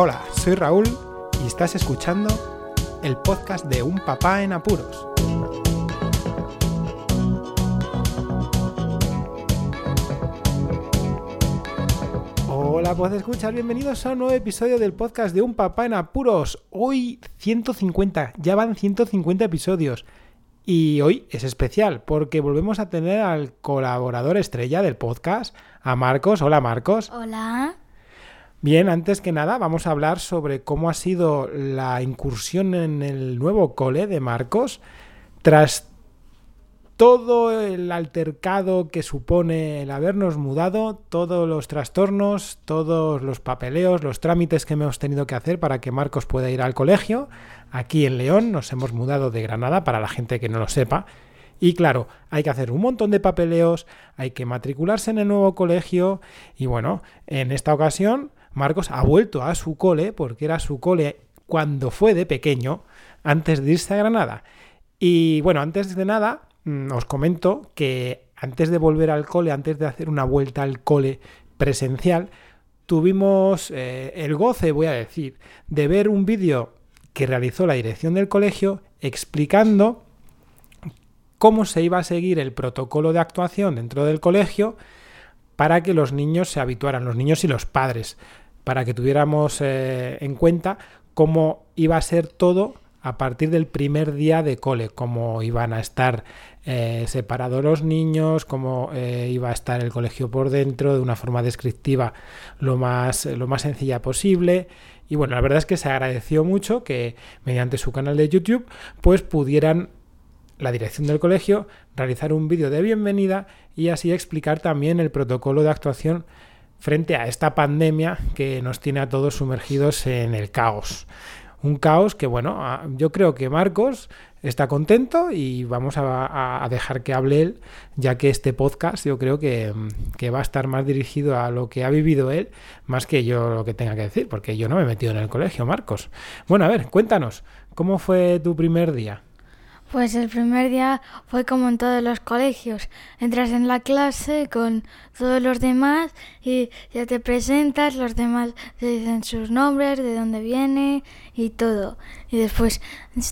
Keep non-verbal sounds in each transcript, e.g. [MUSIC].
Hola, soy Raúl y estás escuchando el podcast de Un Papá en Apuros. Hola, pues escuchar, bienvenidos a un nuevo episodio del podcast de Un Papá en Apuros. Hoy 150, ya van 150 episodios. Y hoy es especial porque volvemos a tener al colaborador estrella del podcast, a Marcos. Hola Marcos. Hola. Bien, antes que nada vamos a hablar sobre cómo ha sido la incursión en el nuevo cole de Marcos tras todo el altercado que supone el habernos mudado, todos los trastornos, todos los papeleos, los trámites que hemos tenido que hacer para que Marcos pueda ir al colegio. Aquí en León nos hemos mudado de Granada, para la gente que no lo sepa. Y claro, hay que hacer un montón de papeleos, hay que matricularse en el nuevo colegio y bueno, en esta ocasión Marcos ha vuelto a su cole, porque era su cole cuando fue de pequeño, antes de irse a Granada. Y bueno, antes de nada, Mm, os comento que antes de volver al cole, antes de hacer una vuelta al cole presencial, tuvimos eh, el goce, voy a decir, de ver un vídeo que realizó la dirección del colegio explicando cómo se iba a seguir el protocolo de actuación dentro del colegio para que los niños se habituaran, los niños y los padres, para que tuviéramos eh, en cuenta cómo iba a ser todo a partir del primer día de cole, cómo iban a estar eh, separados los niños, cómo eh, iba a estar el colegio por dentro, de una forma descriptiva lo más, lo más sencilla posible. Y bueno, la verdad es que se agradeció mucho que mediante su canal de YouTube pues pudieran la dirección del colegio realizar un vídeo de bienvenida y así explicar también el protocolo de actuación frente a esta pandemia que nos tiene a todos sumergidos en el caos un caos que, bueno, yo creo que Marcos está contento y vamos a, dejar que hable él, ya que este podcast yo creo que, que, va a estar más dirigido a lo que ha vivido él, más que yo lo que tenga que decir, porque yo no me he metido en el colegio, Marcos. Bueno, a ver, cuéntanos, ¿cómo fue tu primer día? Pues el primer día fue como en todos los colegios. Entras en la clase con todos los demás y ya te presentas, los demás te dicen sus nombres, de dónde viene y todo. Y después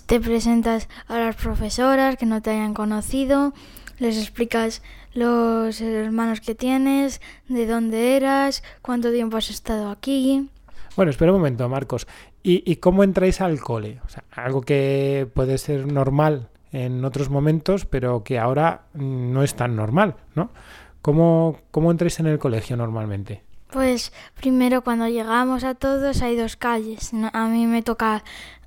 te presentas a las profesoras que no te hayan conocido, les explicas los hermanos que tienes, de dónde eras, cuánto tiempo has estado aquí. Bueno, espera un momento, Marcos. ¿Y, cómo entráis al cole? O sea, algo que puede ser normal en otros momentos, pero que ahora no es tan normal, ¿no? ¿Cómo, cómo entráis en el colegio normalmente? Pues primero cuando llegamos a todos hay dos calles. A mí me toca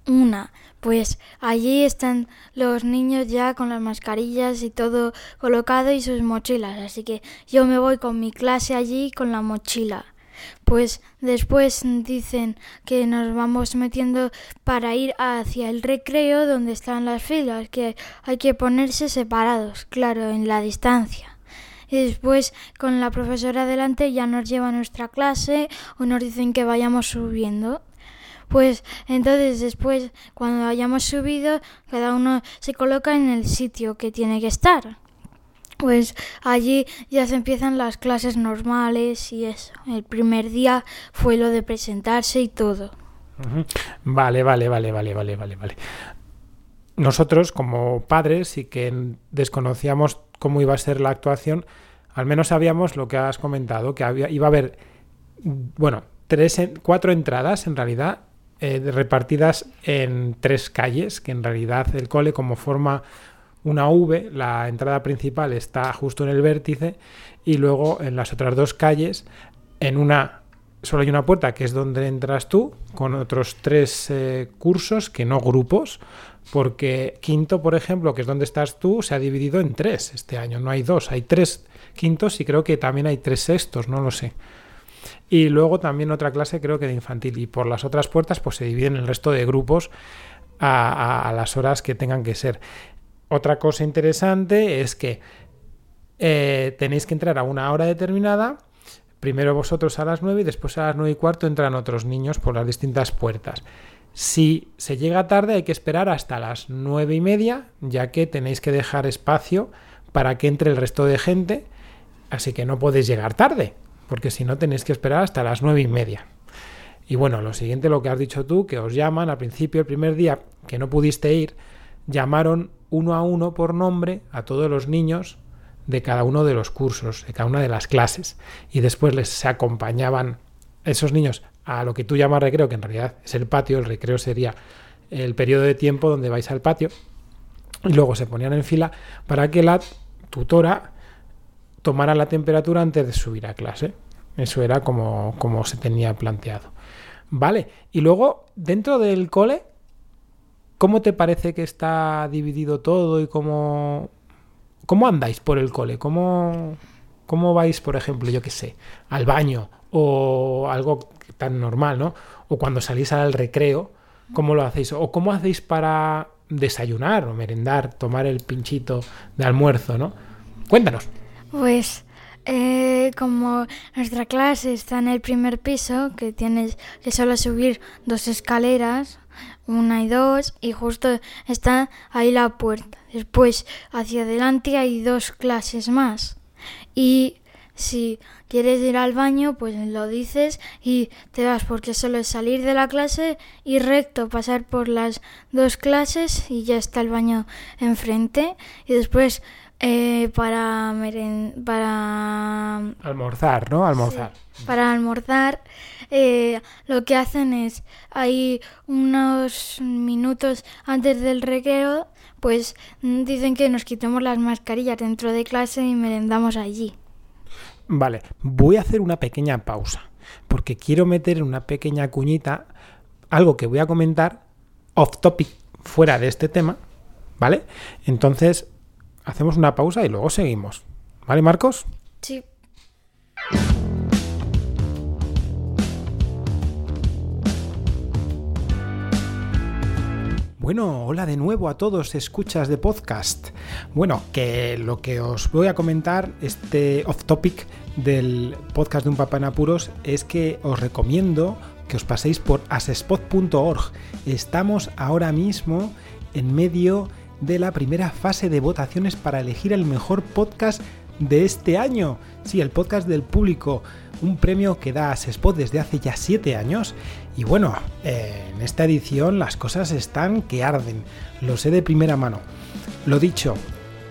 una. Pues allí están los niños ya con las mascarillas y todo colocado y sus mochilas. Así que yo me voy con mi clase allí con la mochila pues después dicen que nos vamos metiendo para ir hacia el recreo donde están las filas, que hay que ponerse separados, claro, en la distancia. Y después con la profesora delante ya nos lleva a nuestra clase o nos dicen que vayamos subiendo. Pues entonces después cuando hayamos subido cada uno se coloca en el sitio que tiene que estar pues allí ya se empiezan las clases normales y eso. El primer día fue lo de presentarse y todo. Vale, vale, vale, vale, vale, vale, vale. Nosotros como padres y que desconocíamos cómo iba a ser la actuación, al menos sabíamos lo que has comentado, que había, iba a haber, bueno, tres, cuatro entradas en realidad eh, repartidas en tres calles, que en realidad el cole como forma una V, la entrada principal está justo en el vértice y luego en las otras dos calles, en una solo hay una puerta que es donde entras tú, con otros tres eh, cursos que no grupos, porque quinto, por ejemplo, que es donde estás tú, se ha dividido en tres este año, no hay dos, hay tres quintos y creo que también hay tres sextos, no lo sé. Y luego también otra clase creo que de infantil y por las otras puertas pues se dividen el resto de grupos a las horas que tengan que ser. Otra cosa interesante es que eh, tenéis que entrar a una hora determinada. Primero vosotros a las 9 y después a las 9 y cuarto entran otros niños por las distintas puertas. Si se llega tarde hay que esperar hasta las 9 y media, ya que tenéis que dejar espacio para que entre el resto de gente, así que no podéis llegar tarde, porque si no tenéis que esperar hasta las 9 y media. Y bueno, lo siguiente, lo que has dicho tú, que os llaman al principio, el primer día que no pudiste ir, llamaron uno a uno por nombre a todos los niños de cada uno de los cursos, de cada una de las clases. Y después les acompañaban esos niños a lo que tú llamas recreo, que en realidad es el patio, el recreo sería el periodo de tiempo donde vais al patio, y luego se ponían en fila para que la tutora tomara la temperatura antes de subir a clase. Eso era como, como se tenía planteado. Vale, y luego dentro del cole, ¿cómo te parece que está dividido todo y cómo, cómo andáis por el cole? ¿Cómo, cómo vais, por ejemplo, yo qué sé, al baño o algo tan normal, ¿no? O cuando salís al recreo, ¿cómo lo hacéis? ¿O cómo hacéis para desayunar o merendar, tomar el pinchito de almuerzo, ¿no? Cuéntanos. Pues eh, como nuestra clase está en el primer piso, que tienes que solo subir dos escaleras, una y dos, y justo está ahí la puerta. Después, hacia adelante hay dos clases más. Y si quieres ir al baño, pues lo dices y te vas, porque solo es salir de la clase y recto pasar por las dos clases y ya está el baño enfrente. Y después eh, para para almorzar, ¿no? Almorzar. para almorzar, eh, lo que hacen es ahí unos minutos antes del recreo, pues dicen que nos quitemos las mascarillas dentro de clase y merendamos allí. Vale, voy a hacer una pequeña pausa, porque quiero meter una pequeña cuñita algo que voy a comentar off topic, fuera de este tema, ¿vale? Entonces, hacemos una pausa y luego seguimos. ¿Vale, Marcos? Sí. Bueno, hola de nuevo a todos, escuchas de podcast. Bueno, que lo que os voy a comentar, este off topic del podcast de un papá en apuros, es que os recomiendo que os paséis por asespot.org. Estamos ahora mismo en medio de la primera fase de votaciones para elegir el mejor podcast de este año. Sí, el podcast del público, un premio que da Asespot desde hace ya 7 años. Y bueno, en esta edición las cosas están que arden, lo sé de primera mano. Lo dicho,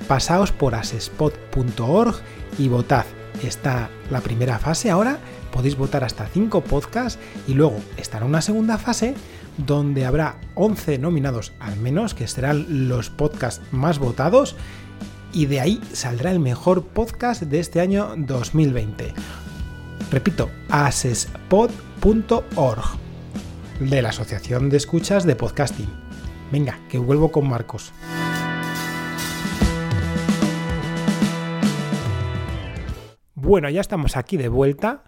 pasaos por asespot.org y votad. Está la primera fase ahora, podéis votar hasta 5 podcasts y luego estará una segunda fase donde habrá 11 nominados al menos, que serán los podcasts más votados, y de ahí saldrá el mejor podcast de este año 2020. Repito, asespod.org, de la Asociación de Escuchas de Podcasting. Venga, que vuelvo con Marcos. Bueno, ya estamos aquí de vuelta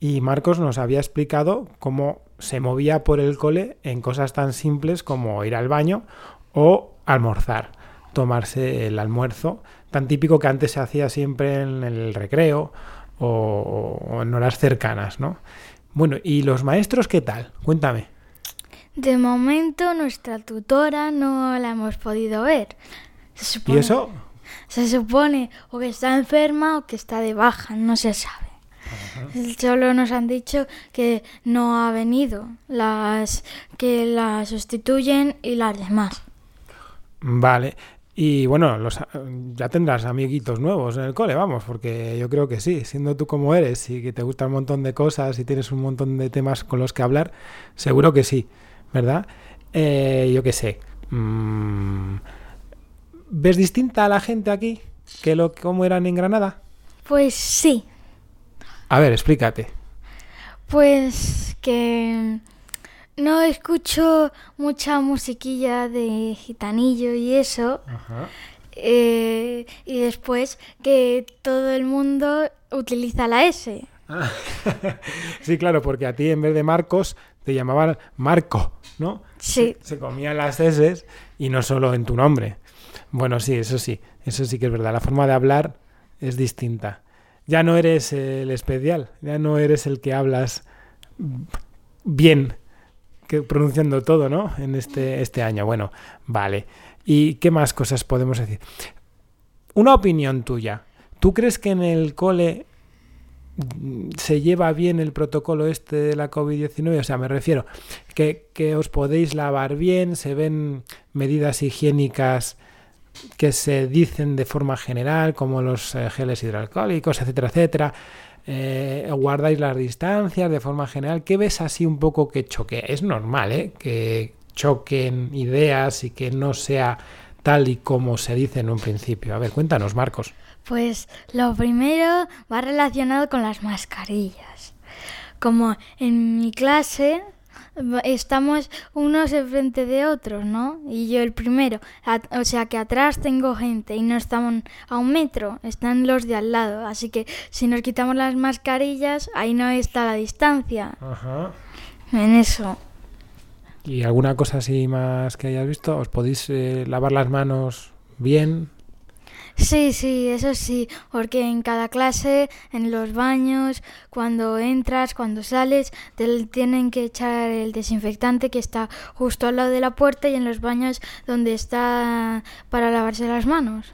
y Marcos nos había explicado cómo se movía por el cole en cosas tan simples como ir al baño o almorzar, tomarse el almuerzo, tan típico que antes se hacía siempre en el recreo o, en horas cercanas, ¿no? Bueno, ¿y los maestros qué tal? Cuéntame. De momento nuestra tutora no la hemos podido ver. ¿Y eso? Se supone o que está enferma o que está de baja, no se sabe. Solo nos han dicho que no ha venido, las que la sustituyen y las demás. Vale. Y bueno, los, ya tendrás amiguitos nuevos en el cole, vamos, porque yo creo que sí, siendo tú como eres y que te gusta un montón de cosas y tienes un montón de temas con los que hablar, seguro que sí, ¿verdad? Eh, yo qué sé. Mm, ¿Ves distinta a la gente aquí que lo como eran en Granada? Pues sí, a ver, explícate. Pues que no escucho mucha musiquilla de gitanillo y eso. Eh, y después que todo el mundo utiliza la S. [LAUGHS] sí, claro, porque a ti en vez de Marcos te llamaban Marco, ¿no? Sí. Se, se comían las S y no solo en tu nombre. Bueno, sí, eso sí, eso sí que es verdad. La forma de hablar es distinta ya no eres el especial, ya no eres el que hablas bien, que pronunciando todo, ¿no? En este, este año. Bueno, vale. ¿Y qué más cosas podemos decir? Una opinión tuya. ¿Tú crees que en el cole se lleva bien el protocolo este de la COVID-19? O sea, me refiero que, que os podéis lavar bien, se ven medidas higiénicas que se dicen de forma general, como los eh, geles hidroalcohólicos, etcétera, etcétera. Eh, guardáis las distancias de forma general. ¿Qué ves así un poco que choque? Es normal, ¿eh? Que choquen ideas y que no sea tal y como se dice en un principio. A ver, cuéntanos, Marcos. Pues lo primero va relacionado con las mascarillas. Como en mi clase estamos unos enfrente de otros, ¿no? Y yo el primero. O sea que atrás tengo gente y no estamos a un metro, están los de al lado. Así que si nos quitamos las mascarillas, ahí no está la distancia. Ajá. En eso. ¿Y alguna cosa así más que hayas visto? ¿Os podéis eh, lavar las manos bien? Sí, sí, eso sí, porque en cada clase, en los baños, cuando entras, cuando sales, te tienen que echar el desinfectante que está justo al lado de la puerta y en los baños donde está para lavarse las manos.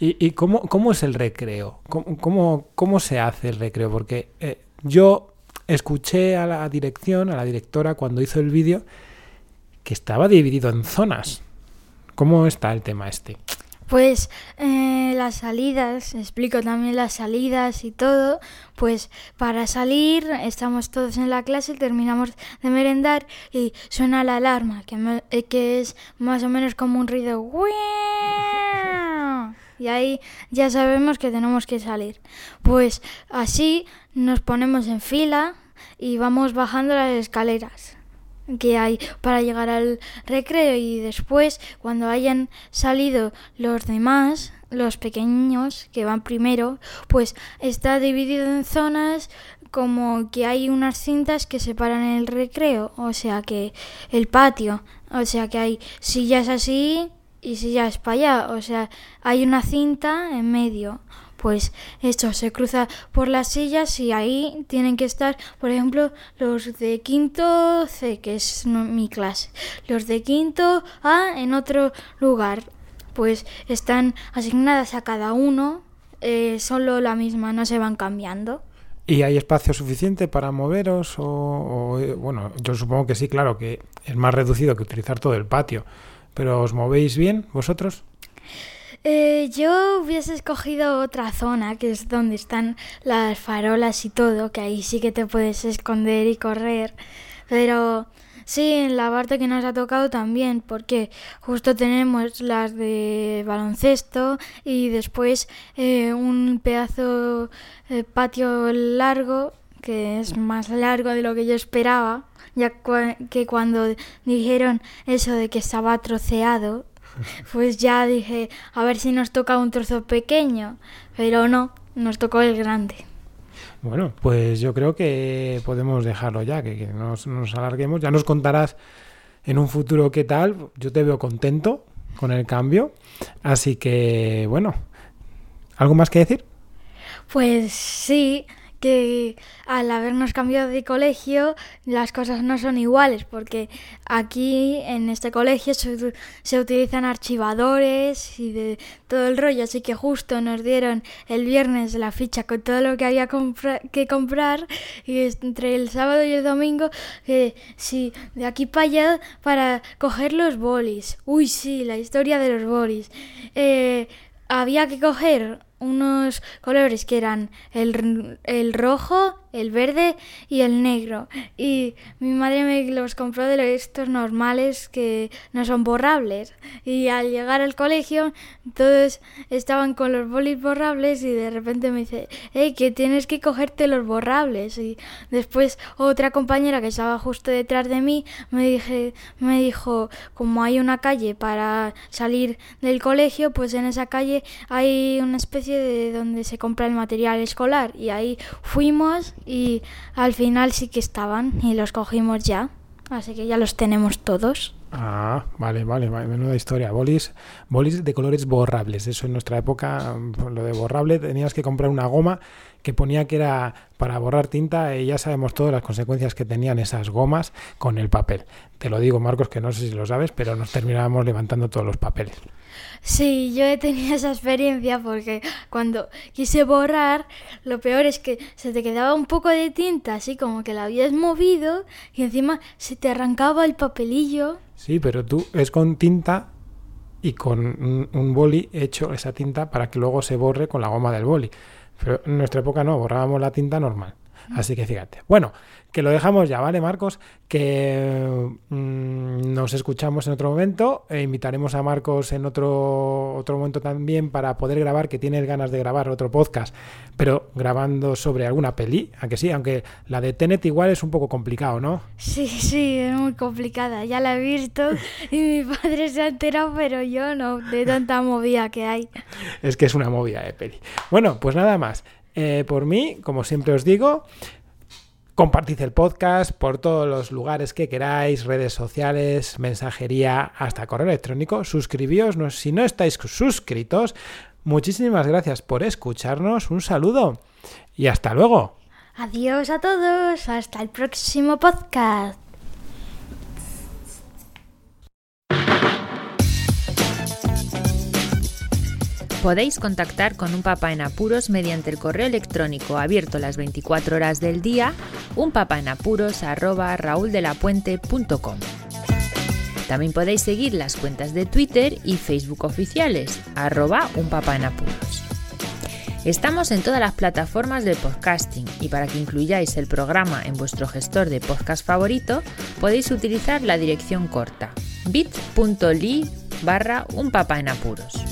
¿Y, y cómo, cómo, es el recreo? ¿Cómo, cómo, se hace el recreo? Porque eh, yo escuché a la dirección, a la directora, cuando hizo el vídeo, que estaba dividido en zonas. ¿Cómo está el tema este? Pues eh, las salidas, explico también las salidas y todo, pues para salir estamos todos en la clase, terminamos de merendar y suena la alarma, que, eh, que es más o menos como un ruido. [LAUGHS] Y ahí ya sabemos que tenemos que salir. Pues así nos ponemos en fila y vamos bajando las escaleras que hay para llegar al recreo y después cuando hayan salido los demás los pequeños que van primero pues está dividido en zonas como que hay unas cintas que separan el recreo o sea que el patio o sea que hay sillas así y sillas para allá o sea hay una cinta en medio pues esto se cruza por las sillas y ahí tienen que estar, por ejemplo, los de quinto C, que es mi clase, los de quinto A en otro lugar, pues están asignadas a cada uno, eh, solo la misma, no se van cambiando. ¿Y hay espacio suficiente para moveros? O, eh, bueno, yo supongo que sí, claro, que es más reducido que utilizar todo el patio. ¿Pero os movéis bien vosotros? Eh, yo hubiese escogido otra zona, que es donde están las farolas y todo, que ahí sí que te puedes esconder y correr. Pero sí, en la parte que nos ha tocado también, porque justo tenemos las de baloncesto y después eh, un pedazo de patio largo, que es más largo de lo que yo esperaba, ya que cuando dijeron eso de que estaba troceado, pues ya dije, a ver si nos toca un trozo pequeño, pero no, nos tocó el grande. Bueno, pues yo creo que podemos dejarlo ya, que, nos, nos alarguemos. Ya nos contarás en un futuro qué tal. Yo te veo contento con el cambio. Así que, bueno, ¿algo más que decir? Pues sí, que al habernos cambiado de colegio las cosas no son iguales porque aquí en este colegio se, utilizan archivadores y de todo el rollo así que justo nos dieron el viernes la ficha con todo lo que había que comprar y entre el sábado y el domingo que sí de aquí para allá para coger los bolis. Uy sí la historia de los bolis. Eh, había que coger unos colores que eran el, el rojo, el verde y el negro. Y mi madre me los compró de estos normales que no son borrables. Y al llegar al colegio, todos estaban con los bolis borrables y de repente me dice, hey, que tienes que cogerte los borrables. Y después otra compañera que estaba justo detrás de mí me, dije, me dijo, como hay una calle para salir del colegio, pues en esa calle hay una especie de donde se compra el material escolar. Y ahí fuimos y al final sí que estaban y los cogimos ya. Así que ya los tenemos todos. Ah, vale, vale, vale, menuda historia. Bolis, bolis de colores borrables. Eso en nuestra época, lo de borrable, tenías que comprar una goma que ponía que era para borrar tinta y ya sabemos todas las consecuencias que tenían esas gomas con el papel. Te lo digo, Marcos, que no sé si lo sabes, pero nos terminábamos levantando todos los papeles. Sí, yo he tenido esa experiencia porque cuando quise borrar, lo peor es que se te quedaba un poco de tinta, así como que la habías movido y encima se te arrancaba el papelillo. Sí, pero tú es con tinta y con un, un boli hecho esa tinta para que luego se borre con la goma del boli. Pero en nuestra época no, borrábamos la tinta normal. Así que fíjate. Bueno, que lo dejamos ya, ¿vale, Marcos? Que mm, nos escuchamos en otro momento. E invitaremos a Marcos en otro, otro momento también para poder grabar, que tiene ganas de grabar otro podcast, pero grabando sobre alguna peli, aunque sí, aunque la de Tenet igual es un poco complicado, ¿no? Sí, sí, es muy complicada. Ya la he visto y mi padre se ha enterado, pero yo no, de tanta movida que hay. Es que es una movida de peli. Bueno, pues nada más. Eh, por mí, como siempre os digo, compartid el podcast por todos los lugares que queráis, redes sociales, mensajería, hasta correo electrónico. Suscribíos si no estáis suscritos. Muchísimas gracias por escucharnos. Un saludo y hasta luego. Adiós a todos. Hasta el próximo podcast. Podéis contactar con un papá en apuros mediante el correo electrónico abierto las 24 horas del día, unpapaenapuros@rauldelapuente.com. También podéis seguir las cuentas de Twitter y Facebook oficiales, arroba unpapaenapuros. Estamos en todas las plataformas de podcasting y para que incluyáis el programa en vuestro gestor de podcast favorito podéis utilizar la dirección corta bit.ly barra un en apuros.